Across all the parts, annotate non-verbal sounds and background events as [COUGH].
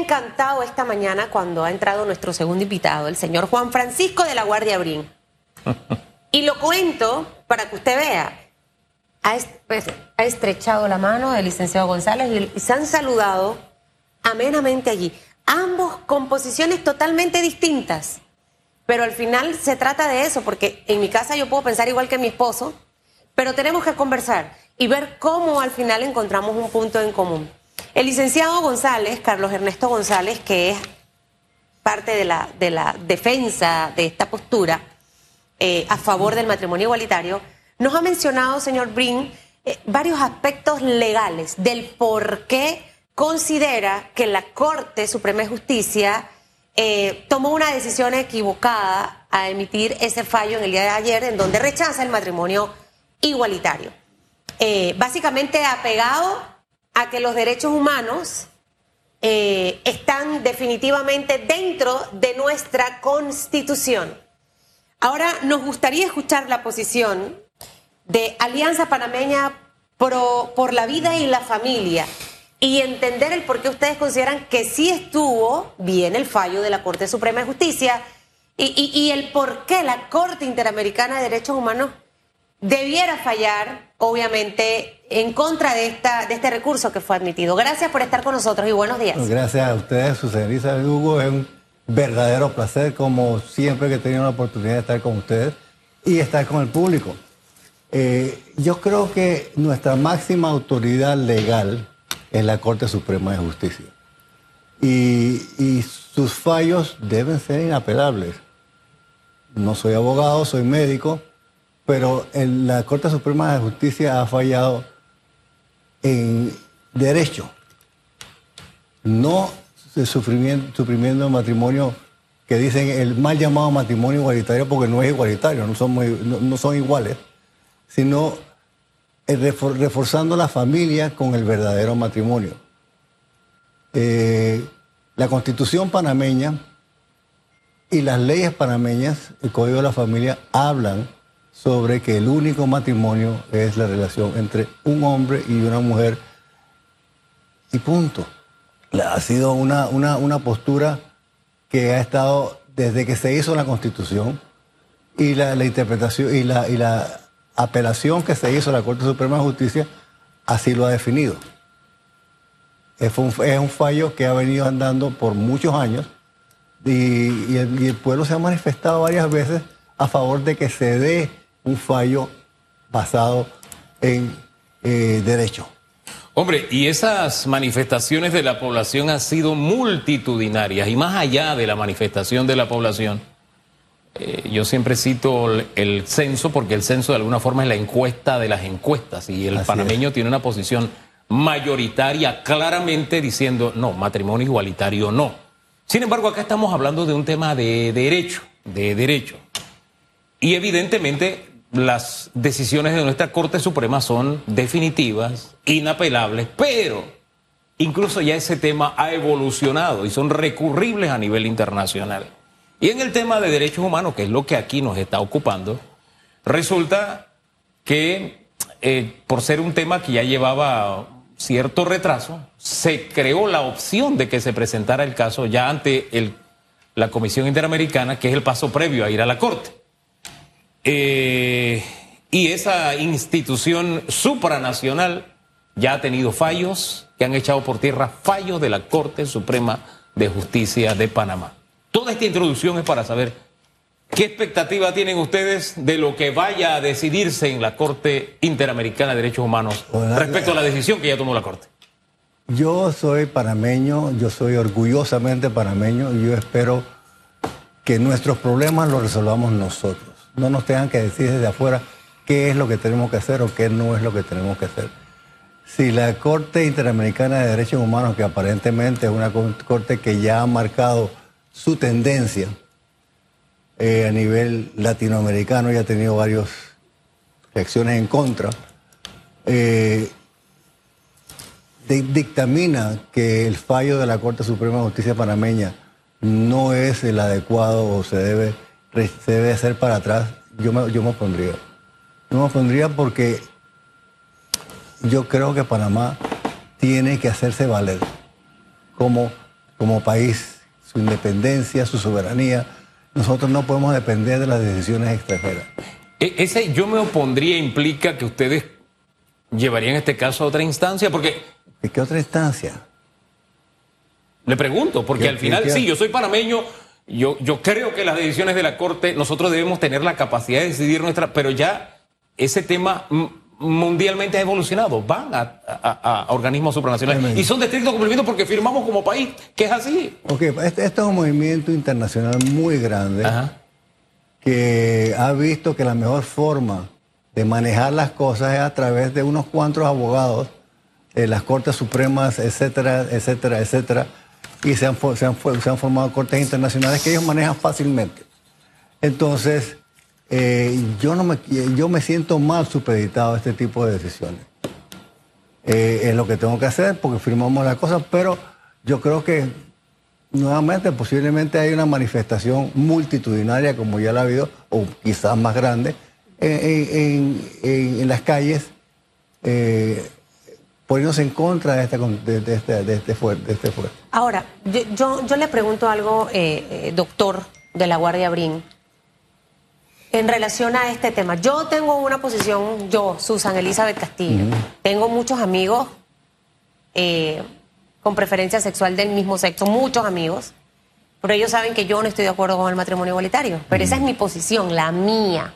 encantado esta mañana cuando ha entrado nuestro segundo invitado, el señor Juan Francisco de la Guardia Brin. [LAUGHS] Y lo cuento para que usted vea. Ha, pues, ha estrechado la mano del licenciado González y se han saludado amenamente allí. Ambos con posiciones totalmente distintas. Pero al final se trata de eso, porque en mi casa yo puedo pensar igual que mi esposo, pero tenemos que conversar y ver cómo al final encontramos un punto en común. El licenciado González, Carlos Ernesto González, que es parte de la, de la defensa de esta postura eh, a favor del matrimonio igualitario, nos ha mencionado, señor Brin, eh, varios aspectos legales del por qué considera que la Corte Suprema de Justicia eh, tomó una decisión equivocada a emitir ese fallo en el día de ayer en donde rechaza el matrimonio igualitario. básicamente apegado a que los derechos humanos eh, están definitivamente dentro de nuestra constitución. Ahora nos gustaría escuchar la posición de Alianza Panameña por la Vida y la Familia y entender el por qué ustedes consideran que sí estuvo bien el fallo de la Corte Suprema de Justicia y, y el por qué la Corte Interamericana de Derechos Humanos debiera fallar, obviamente, en contra de, esta, de este recurso que fue admitido. Gracias por estar con nosotros y buenos días. Gracias a ustedes, su señorita Hugo. Es un verdadero placer, como siempre que he tenido la oportunidad de estar con ustedes y estar con el público. Eh, yo creo que nuestra máxima autoridad legal es la Corte Suprema de Justicia. Y sus fallos deben ser inapelables. No soy abogado, soy médico, pero la Corte Suprema de Justicia ha fallado en derecho, no suprimiendo, matrimonio que dicen el mal llamado matrimonio igualitario porque no es igualitario, no son, no, son iguales, sino reforzando la familia con el verdadero matrimonio. Eh, la constitución panameña y las leyes panameñas, el Código de la Familia, hablan sobre que el único matrimonio es la relación entre un hombre y una mujer. Y punto. Ha sido una, una, postura que ha estado desde que se hizo la Constitución y la, interpretación y la, y la apelación que se hizo a la Corte Suprema de Justicia así lo ha definido. Es un, es un fallo que ha venido andando por muchos años y, el, y el pueblo se ha manifestado varias veces a favor de que se dé un fallo basado en eh, derecho. Hombre, y esas manifestaciones de la población han sido multitudinarias y más allá de la manifestación de la población, eh, yo siempre cito el, censo porque el censo de alguna forma es la encuesta de las encuestas y el panameño tiene una posición mayoritaria claramente diciendo no, matrimonio igualitario no. Sin embargo, acá estamos hablando de un tema de derecho, de derecho. Y evidentemente las decisiones de nuestra Corte Suprema son definitivas, inapelables, pero incluso ya ese tema ha evolucionado y son recurribles a nivel internacional. Y en el tema de derechos humanos, que es lo que aquí nos está ocupando, resulta que eh, por ser un tema que ya llevaba cierto retraso, se creó la opción de que se presentara el caso ya ante el, la Comisión Interamericana, que es el paso previo a ir a la Corte. Eh, y esa institución supranacional ya ha tenido fallos que han echado por tierra fallos de la Corte Suprema de Justicia de Panamá. Toda esta introducción es para saber qué expectativa tienen ustedes de lo que vaya a decidirse en la Corte Interamericana de Derechos Humanos respecto a la decisión que ya tomó la Corte. Yo soy panameño, yo soy orgullosamente panameño y yo espero que nuestros problemas los resolvamos nosotros no nos tengan que decir desde afuera qué es lo que tenemos que hacer o qué no es lo que tenemos que hacer. Si la Corte Interamericana de Derechos Humanos, que aparentemente es una corte que ya ha marcado su tendencia eh, a nivel latinoamericano y ha tenido varias reacciones en contra, eh, dictamina que el fallo de la Corte Suprema de Justicia panameña no es el adecuado o se debe se debe hacer para atrás, yo me, yo me opondría. Yo me opondría porque yo creo que Panamá tiene que hacerse valer como como país, su independencia, su soberanía. Nosotros no podemos depender de las decisiones extranjeras. E- Ese yo me opondría implica que ustedes llevarían este caso a otra instancia, porque ¿De qué otra instancia? le pregunto, porque ¿Qué- al final, sí, yo soy panameño, yo, yo creo que las decisiones de la Corte, nosotros debemos tener la capacidad de decidir nuestra, pero ya ese tema mundialmente ha evolucionado, van a, a- a organismos supranacionales Amén. y son de estricto cumplimiento porque firmamos como país, que es así. Ok, este, este es un movimiento internacional muy grande Ajá. que ha visto que la mejor forma de manejar las cosas es a través de unos cuantos abogados, eh, las Cortes Supremas, etcétera, etcétera, etcétera, y se han, se, han, formado cortes internacionales que ellos manejan fácilmente. Entonces, eh, yo, no me, yo me siento mal supeditado a este tipo de decisiones. Eh, es lo que tengo que hacer porque firmamos las cosas, pero yo creo que nuevamente posiblemente hay una manifestación multitudinaria como ya la ha habido, o quizás más grande, en, en- en- en las calles, eh, poniéndose en contra de, esta, de, de este, de, este este fuerte. Ahora, yo, yo, yo le pregunto algo, eh, eh, doctor de la Guardia Brin, en relación a este tema. Yo tengo una posición, yo, Susan Elizabeth Castillo, tengo muchos amigos eh, con preferencia sexual del mismo sexo, muchos amigos, pero ellos saben que yo no estoy de acuerdo con el matrimonio igualitario. Pero esa es mi posición, la mía.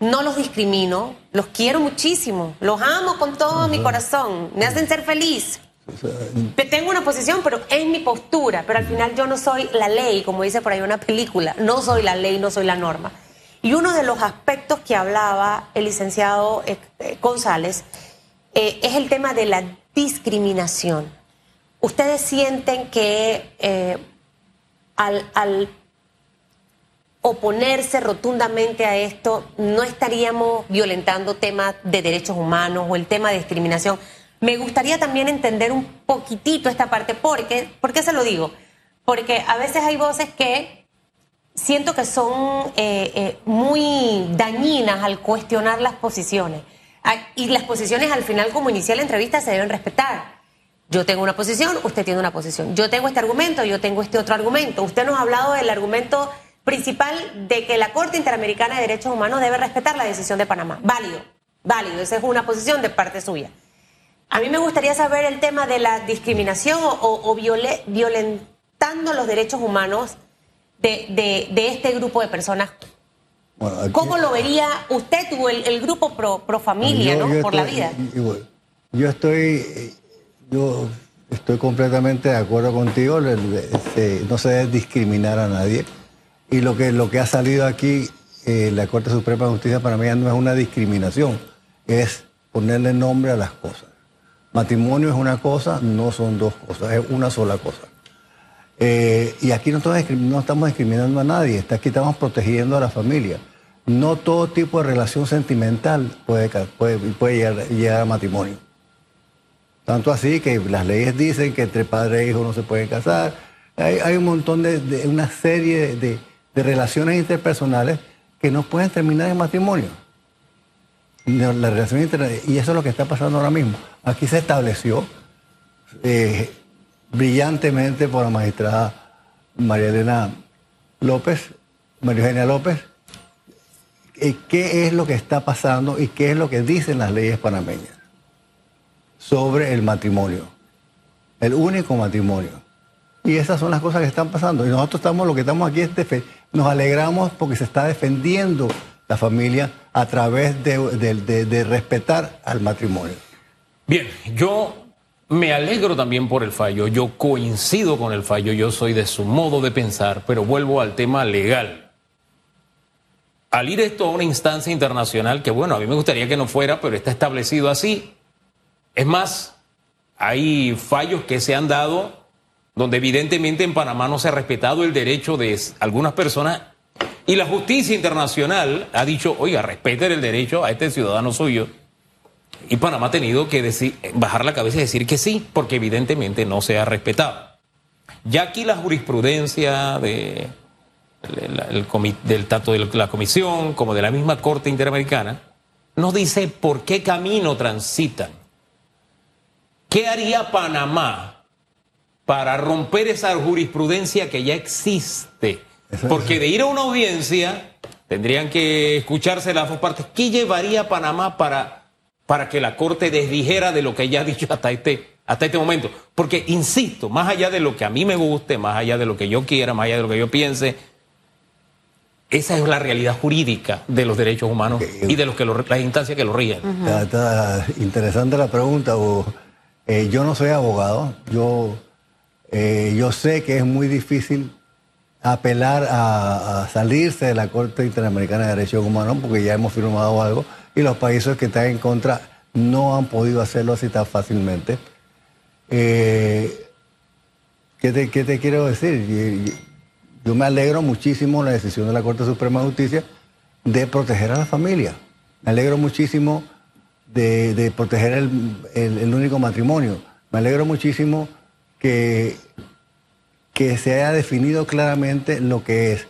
No los discrimino, los quiero muchísimo, los amo con todo mi corazón, me hacen ser feliz. Te tengo una posición, pero es mi postura. Pero al final yo no soy la ley, como dice por ahí una película. No soy la ley, no soy la norma. Y uno de los aspectos que hablaba el licenciado eh, eh, González eh, es el tema de la discriminación. ¿Ustedes sienten que eh, al, al oponerse rotundamente a esto, no estaríamos violentando temas de derechos humanos o el tema de discriminación. Me gustaría también entender un poquitito esta parte, porque, ¿por qué se lo digo? Porque a veces hay voces que siento que son eh, eh, muy dañinas al cuestionar las posiciones. Ah, Y las posiciones al final, como inicia la entrevista, se deben respetar. Yo tengo una posición, usted tiene una posición. Yo tengo este argumento, yo tengo este otro argumento. Usted nos ha hablado del argumento principal de que la Corte Interamericana de Derechos Humanos debe respetar la decisión de Panamá. Válido, válido. Esa es una posición de parte suya. A mí me gustaría saber el tema de la discriminación o, o viole- violentando los derechos humanos de, de- de este grupo de personas. Bueno, aquí- ¿Cómo lo vería usted o el, el grupo pro, pro familia, Yo- ¿no? yo Por la vida. igual. Yo estoy, eh, yo estoy completamente de acuerdo contigo. no se debe discriminar a nadie. Y lo que, lo que ha salido aquí, eh, la Corte Suprema de Justicia para mí no es una discriminación, es ponerle nombre a las cosas. Matrimonio es una cosa, no son dos cosas, es una sola cosa. Eh, y aquí no estamos, no estamos discriminando a nadie, está- aquí estamos protegiendo a la familia. No todo tipo de relación sentimental puede, puede, puede llegar, llegar a matrimonio. Tanto así que las leyes dicen que entre padre e hijo no se pueden casar. Hay, hay un montón de- una serie de, de- relaciones interpersonales que no pueden terminar en matrimonio. La relación y eso es lo que está pasando ahora mismo. Aquí se estableció eh, brillantemente por la magistrada María Elena López, María Eugenia López, eh, qué es lo que está pasando y qué es lo que dicen las leyes panameñas sobre el matrimonio, el único matrimonio. Y esas son las cosas que están pasando. Y nosotros estamos, lo que estamos aquí es nos alegramos porque se está defendiendo la familia a través de- de- de respetar al matrimonio. Bien, yo me alegro también por el fallo, yo coincido con el fallo, yo soy de su modo de pensar, pero vuelvo al tema legal. Al ir esto a una instancia internacional, que bueno, a mí me gustaría que no fuera, pero está establecido así. Es más, hay fallos que se han dado donde evidentemente en Panamá no se ha respetado el derecho de algunas personas y la justicia internacional ha dicho, oiga, respeten el derecho a este ciudadano suyo. Y Panamá ha tenido que decir, bajar la cabeza y decir que sí, porque evidentemente no se ha respetado. Ya aquí la jurisprudencia de, del tanto de la comisión como de la misma Corte Interamericana nos dice por qué camino transitan. ¿Qué haría Panamá para romper esa jurisprudencia que ya existe. Porque de ir a una audiencia tendrían que escucharse las dos partes. ¿Qué llevaría Panamá para, para que la Corte desdijera de lo que ya ha dicho hasta este, hasta este momento? Porque, insisto, más allá de lo que a mí me guste, más allá de lo que yo quiera, más allá de lo que yo piense, esa es la realidad jurídica de los derechos humanos y de los que las instancias que lo rigen. está, interesante la pregunta. Eh, yo no soy abogado. Yo, eh, yo sé que es muy difícil apelar a, salirse de la Corte Interamericana de Derechos Humanos porque ya hemos firmado algo y los países que están en contra no han podido hacerlo así tan fácilmente. Eh, ¿qué, te, ¿Qué te quiero decir? Yo me alegro muchísimo la decisión de la Corte Suprema de Justicia de proteger a la familia. Me alegro muchísimo de, proteger el, único matrimonio. Me alegro muchísimo que, que se haya definido claramente lo que es.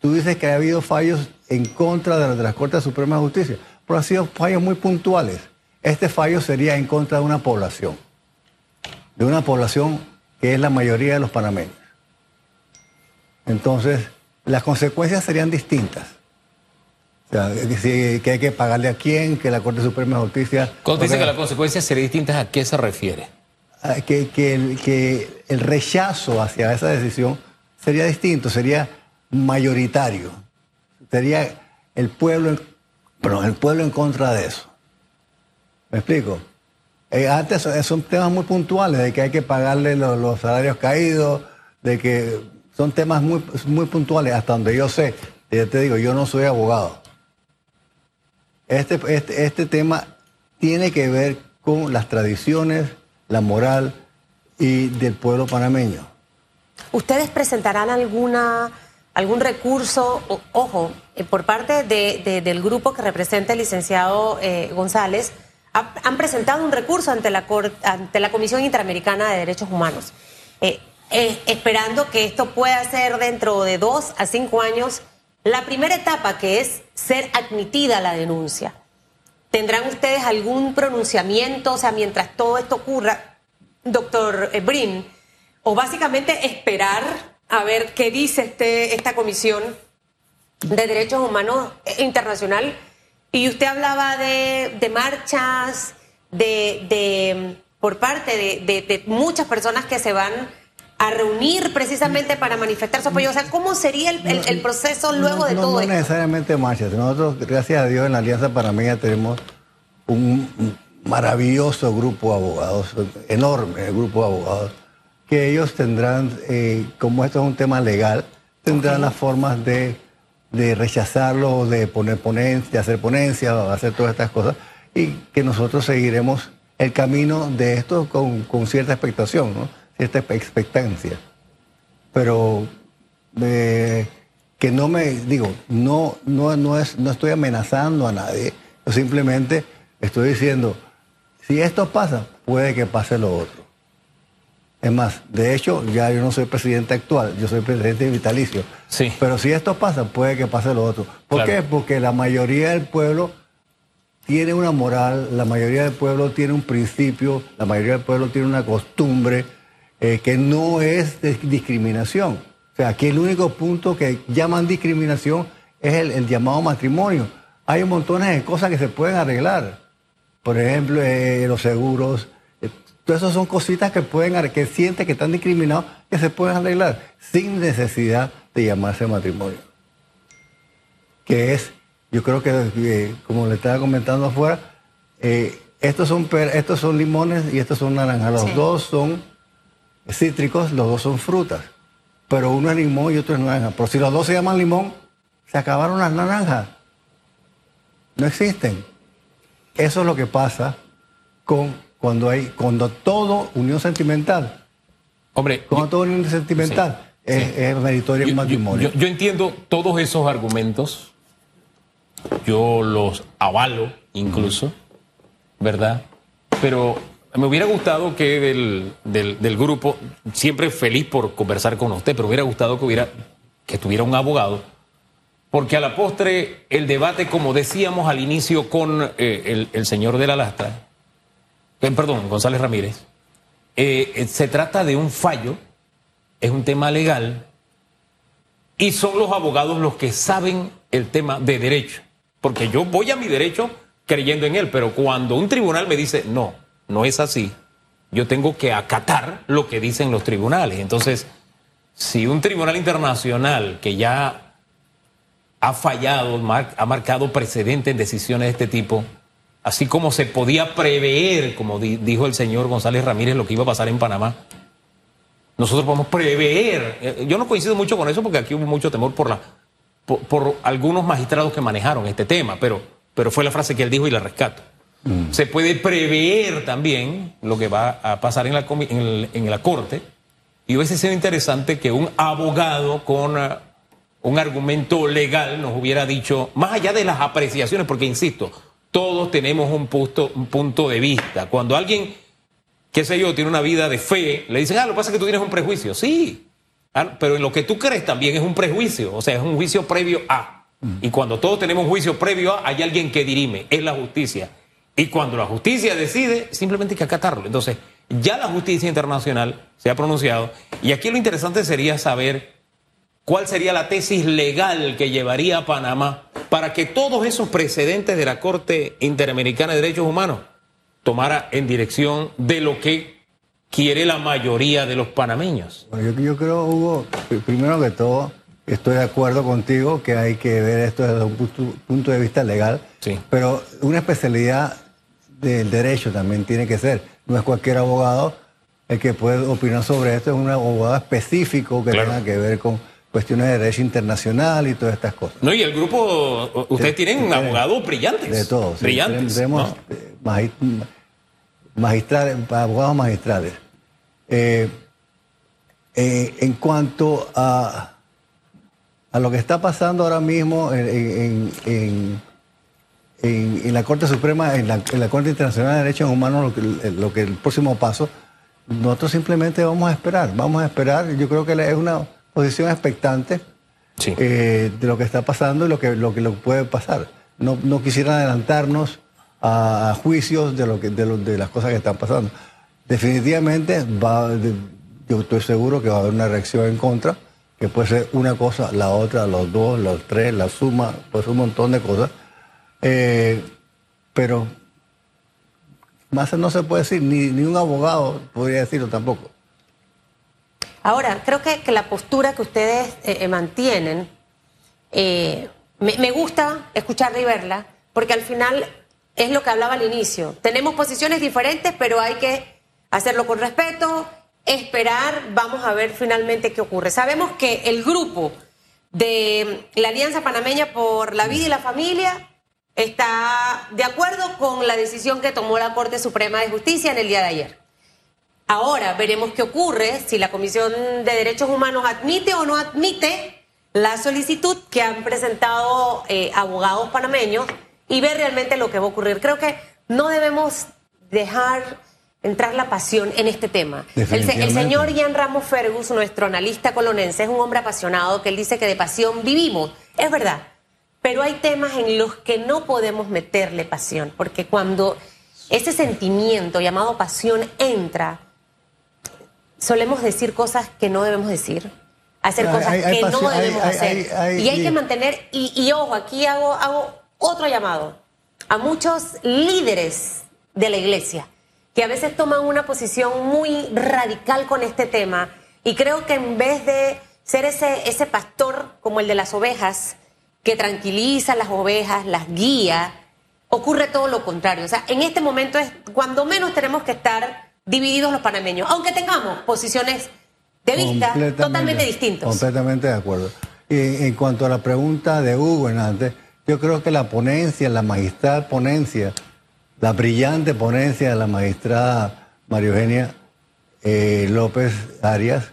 Tú dices que ha habido fallos en contra de, de la Corte Suprema de Justicia, pero han sido fallos muy puntuales. Este fallo sería en contra de una población, de una población que es la mayoría de los panameños. Entonces, las consecuencias serían distintas. O sea, que, hay que pagarle a quién, que la Corte Suprema de Justicia... Cuando dice que las consecuencias serían distintas, ¿a qué se refiere? Que, que, el, que el rechazo hacia esa decisión sería distinto, sería mayoritario. Sería el pueblo, perdón, el pueblo en contra de eso. ¿Me explico? Eh, antes son temas muy puntuales, de que hay que pagarle los salarios caídos, de que son temas muy, muy puntuales, hasta donde yo sé. Ya te digo, yo no soy abogado. Este, este, este tema tiene que ver con las tradiciones, la moral y del pueblo panameño. ¿Ustedes presentarán alguna, algún recurso, ojo, eh, por parte del grupo que representa el licenciado eh, González? han presentado un recurso ante la, ante la Comisión Interamericana de Derechos Humanos. Eh, esperando que esto pueda ser dentro de dos a cinco años la primera etapa, que es ser admitida la denuncia. ¿Tendrán ustedes algún pronunciamiento, o sea, mientras todo esto ocurra, doctor Brin, o básicamente esperar a ver qué dice este, esta comisión de derechos humanos internacional? Y usted hablaba de, marchas, de, por parte de muchas personas que se van a reunir precisamente para manifestar su apoyo? O sea, ¿cómo sería el, proceso luego de todo esto? No necesariamente marchas. Nosotros, gracias a Dios, en la Alianza Panameña tenemos un maravilloso grupo de abogados, enorme grupo de abogados, que ellos tendrán, eh, como esto es un tema legal, tendrán las formas de, rechazarlo, de poner ponencia, de hacer ponencia, hacer todas estas cosas, y que nosotros seguiremos el camino de esto con, con cierta expectación, ¿no? Esta expectancia. Pero eh, que no me, digo, no, no, no, es, no estoy amenazando a nadie, yo simplemente estoy diciendo, si esto pasa, puede que pase lo otro. Es más, de hecho, ya yo no soy presidente actual, yo soy presidente vitalicio. Sí. Pero si esto pasa, puede que pase lo otro. ¿Por qué? Porque la mayoría del pueblo tiene una moral, la mayoría del pueblo tiene un principio, la mayoría del pueblo tiene una costumbre eh, que no es discriminación. O sea, aquí el único punto que llaman discriminación es el, llamado matrimonio. Hay un montón de cosas que se pueden arreglar. Por ejemplo, eh, los seguros. Eh, todas esas son cositas que pueden que sienten que están discriminados que se pueden arreglar sin necesidad de llamarse matrimonio. Que es, yo creo que, como le estaba comentando afuera, estos, son estos son limones y estos son naranjas. Los dos son cítricos, los dos son frutas. Pero uno es limón y otro es naranja. Pero si los dos se llaman limón, se acabaron las naranjas. No existen. Eso es lo que pasa con cuando hay, cuando todo unión sentimental. Hombre. Cuando todo unión sentimental es, meritorio yo, matrimonio. Yo, entiendo todos esos argumentos. Yo los avalo incluso, ¿verdad? Pero me hubiera gustado que del, del, grupo, siempre feliz por conversar con usted, pero hubiera gustado que hubiera que tuviera un abogado, porque a la postre el debate, como decíamos al inicio con eh, el, señor de la lastra, eh, perdón, González Ramírez, eh, se trata de un fallo, es un tema legal, y son los abogados los que saben el tema de derecho. Porque yo voy a mi derecho creyendo en él, pero cuando un tribunal me dice, no, no es así, yo tengo que acatar lo que dicen los tribunales. Entonces, si un tribunal internacional que ya ha fallado, ha marcado precedente en decisiones de este tipo, así como se podía prever, como dijo el señor González Ramírez, lo que iba a pasar en Panamá, nosotros podemos prever. Eh, yo no coincido mucho con eso porque aquí hubo mucho temor por, por, algunos magistrados que manejaron este tema, pero, pero fue la frase que él dijo y la rescato. Mm. Se puede prever también lo que va a pasar en la, en, la corte y hubiese sido interesante que un abogado con uh, un argumento legal nos hubiera dicho, más allá de las apreciaciones, porque insisto, todos tenemos un punto, un punto de vista. Cuando alguien qué sé yo, tiene una vida de fe, le dicen, ah, lo que pasa es que tú tienes un prejuicio. Sí, ah, pero en lo que tú crees también es un prejuicio, o sea, es un juicio previo a. Y cuando todos tenemos un juicio previo a, hay alguien que dirime, es la justicia. Y cuando la justicia decide, simplemente hay que acatarlo. Entonces, ya la justicia internacional se ha pronunciado. Y aquí lo interesante sería saber cuál sería la tesis legal que llevaría a Panamá para que todos esos precedentes de la Corte Interamericana de Derechos Humanos tomara en dirección de lo que quiere la mayoría de los panameños. yo, creo, Hugo, primero que todo, estoy de acuerdo contigo que hay que ver esto desde un punto, de vista legal, sí. pero una especialidad del derecho también tiene que ser. No es cualquier abogado el que puede opinar sobre esto, es un abogado específico que tenga que ver con cuestiones de derecho internacional y todas estas cosas. No, y el grupo, ustedes tienen abogados brillantes. De todos. Brillantes. tenemos eh, magistrales, abogados magistrales. Eh, eh, en cuanto a, a lo que está pasando ahora mismo en, en, la Corte Suprema, en la, Corte Internacional de Derechos Humanos, lo que, lo que el próximo paso, nosotros simplemente vamos a esperar, vamos a esperar. Yo creo que es una posición expectante eh, de lo que está pasando y lo que, lo que puede pasar. No, no quisiera adelantarnos a, juicios de, lo que, de, de, las cosas que están pasando. Definitivamente, va, yo estoy seguro que va a haber una reacción en contra, que puede ser una cosa, la otra, los dos, los tres, la suma, pues un montón de cosas. Eh, pero más no se puede decir, ni, ni un abogado podría decirlo tampoco. Ahora, creo que, la postura que ustedes eh, eh, mantienen, eh, me, gusta escucharla y verla, porque al final es lo que hablaba al inicio. Tenemos posiciones diferentes, pero hay que hacerlo con respeto, esperar, vamos a ver finalmente qué ocurre. Sabemos que el grupo de la Alianza Panameña por la Vida y la Familia está de acuerdo con la decisión que tomó la Corte Suprema de Justicia en el día de ayer. Ahora veremos qué ocurre si la Comisión de Derechos Humanos admite o no admite la solicitud que han presentado eh, abogados panameños y ver realmente lo que va a ocurrir. Creo que no debemos dejar entrar la pasión en este tema. El, el, señor Ian Ramos Fergus, nuestro analista colonense, es un hombre apasionado que él dice que de pasión vivimos. Es verdad, pero hay temas en los que no podemos meterle pasión, porque cuando ese sentimiento llamado pasión entra, solemos decir cosas que no debemos decir, hacer cosas que no debemos hacer. y hay que mantener, y, ojo, aquí hago, hago otro llamado a muchos líderes de la iglesia que a veces toman una posición muy radical con este tema y creo que en vez de ser ese, ese pastor como el de las ovejas, que tranquiliza a las ovejas, las guía, ocurre todo lo contrario. O sea, en este momento es cuando menos tenemos que estar divididos los panameños, aunque tengamos posiciones de vista totalmente distintas. Completamente de acuerdo. Y en cuanto a la pregunta de Hugo antes, yo creo que la ponencia, la magistral ponencia, la brillante ponencia de la magistrada María Eugenia eh, López Arias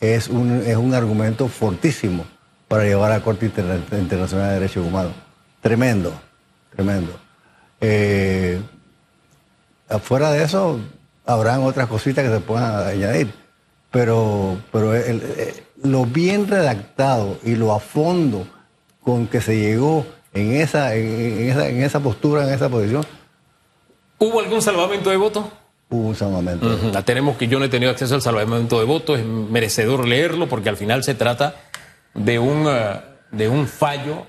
es un, es un argumento fortísimo para llevar a la Corte Internacional de Derechos Humanos. Tremendo, tremendo. Eh, afuera de eso, habrán otras cositas que se puedan añadir. Pero, pero lo bien redactado y lo a fondo con que se llegó en esa, en, esa, en esa postura, en esa posición. ¿Hubo algún salvamento de voto? hubo un salvamento. Ujú, la tenemos que yo no he tenido acceso al salvamento de votos, es merecedor leerlo porque al final se trata de un, eh, de un fallo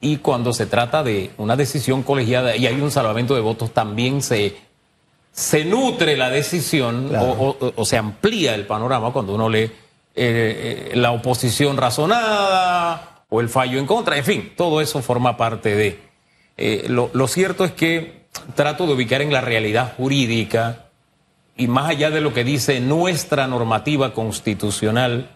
y cuando se trata de una decisión colegiada y hay un salvamento de votos también se, se nutre la decisión Claro. o, o- o se amplía el panorama cuando uno lee eh, eh, la oposición razonada o el fallo en contra, en fin, todo eso forma parte de... Eh, lo, lo cierto es que trato de ubicar en la realidad jurídica y más allá de lo que dice nuestra normativa constitucional,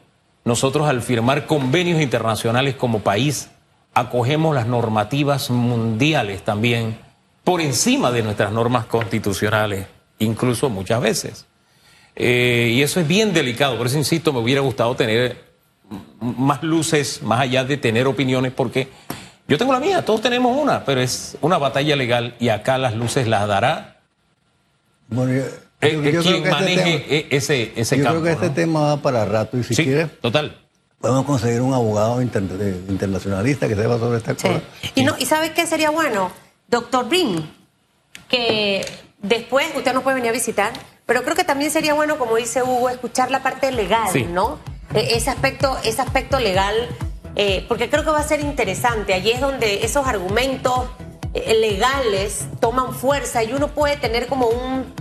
nosotros al firmar convenios internacionales como país, acogemos las normativas mundiales también por encima de nuestras normas constitucionales, incluso muchas veces. Eh, y eso es bien delicado, por eso insisto, me hubiera gustado tener más luces, más allá de tener opiniones, porque yo tengo la mía, todos tenemos una, pero es una batalla legal y acá las luces las dará Bueno, yo, eh, yo- eh, yo creo quien que este maneje tema- eh, ese, ese yo campo. creo que este ¿no? tema va para rato y si Sí, quiere total. podemos conseguir un abogado inter- eh, internacionalista que sepa sobre esta Sí. cosa. Y, no, ¿Y sabe qué sería bueno? Doctor Brin, que después usted nos puede venir a visitar, pero creo que también sería bueno, como dice Hugo, escuchar la parte legal, Sí. ¿no? E- Ese aspecto, ese aspecto legal, eh, porque creo que va a ser interesante. Allí es donde esos argumentos eh, legales toman fuerza y uno puede tener como un,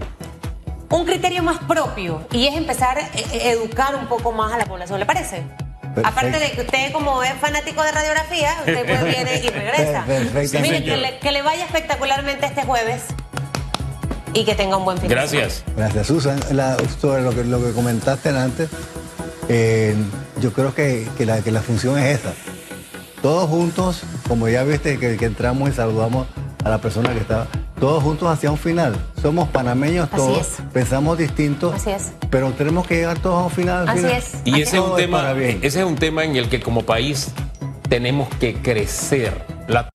un criterio más propio y es empezar a eh, educar un poco más a la población. ¿Le parece? Perfecto. Aparte de que usted como es fanático de radiografía, usted pues [LAUGHS] viene y regresa. Perfectamente. Mire, que le, que le vaya espectacularmente este jueves y que tenga un buen fin de Gracias. Gracias, Susan. La- sobre lo que, lo que comentaste antes, eh, yo creo que, que la, que la función es esa. Todos juntos, como ya viste que, que entramos y saludamos a la persona que estaba, todos juntos hacia un final. Somos panameños Así todos, es. pensamos distintos, Así es. pero tenemos que llegar todos a un final. al Así final. es. Y ese es un tema, ese es un tema en el que como país tenemos que crecer. La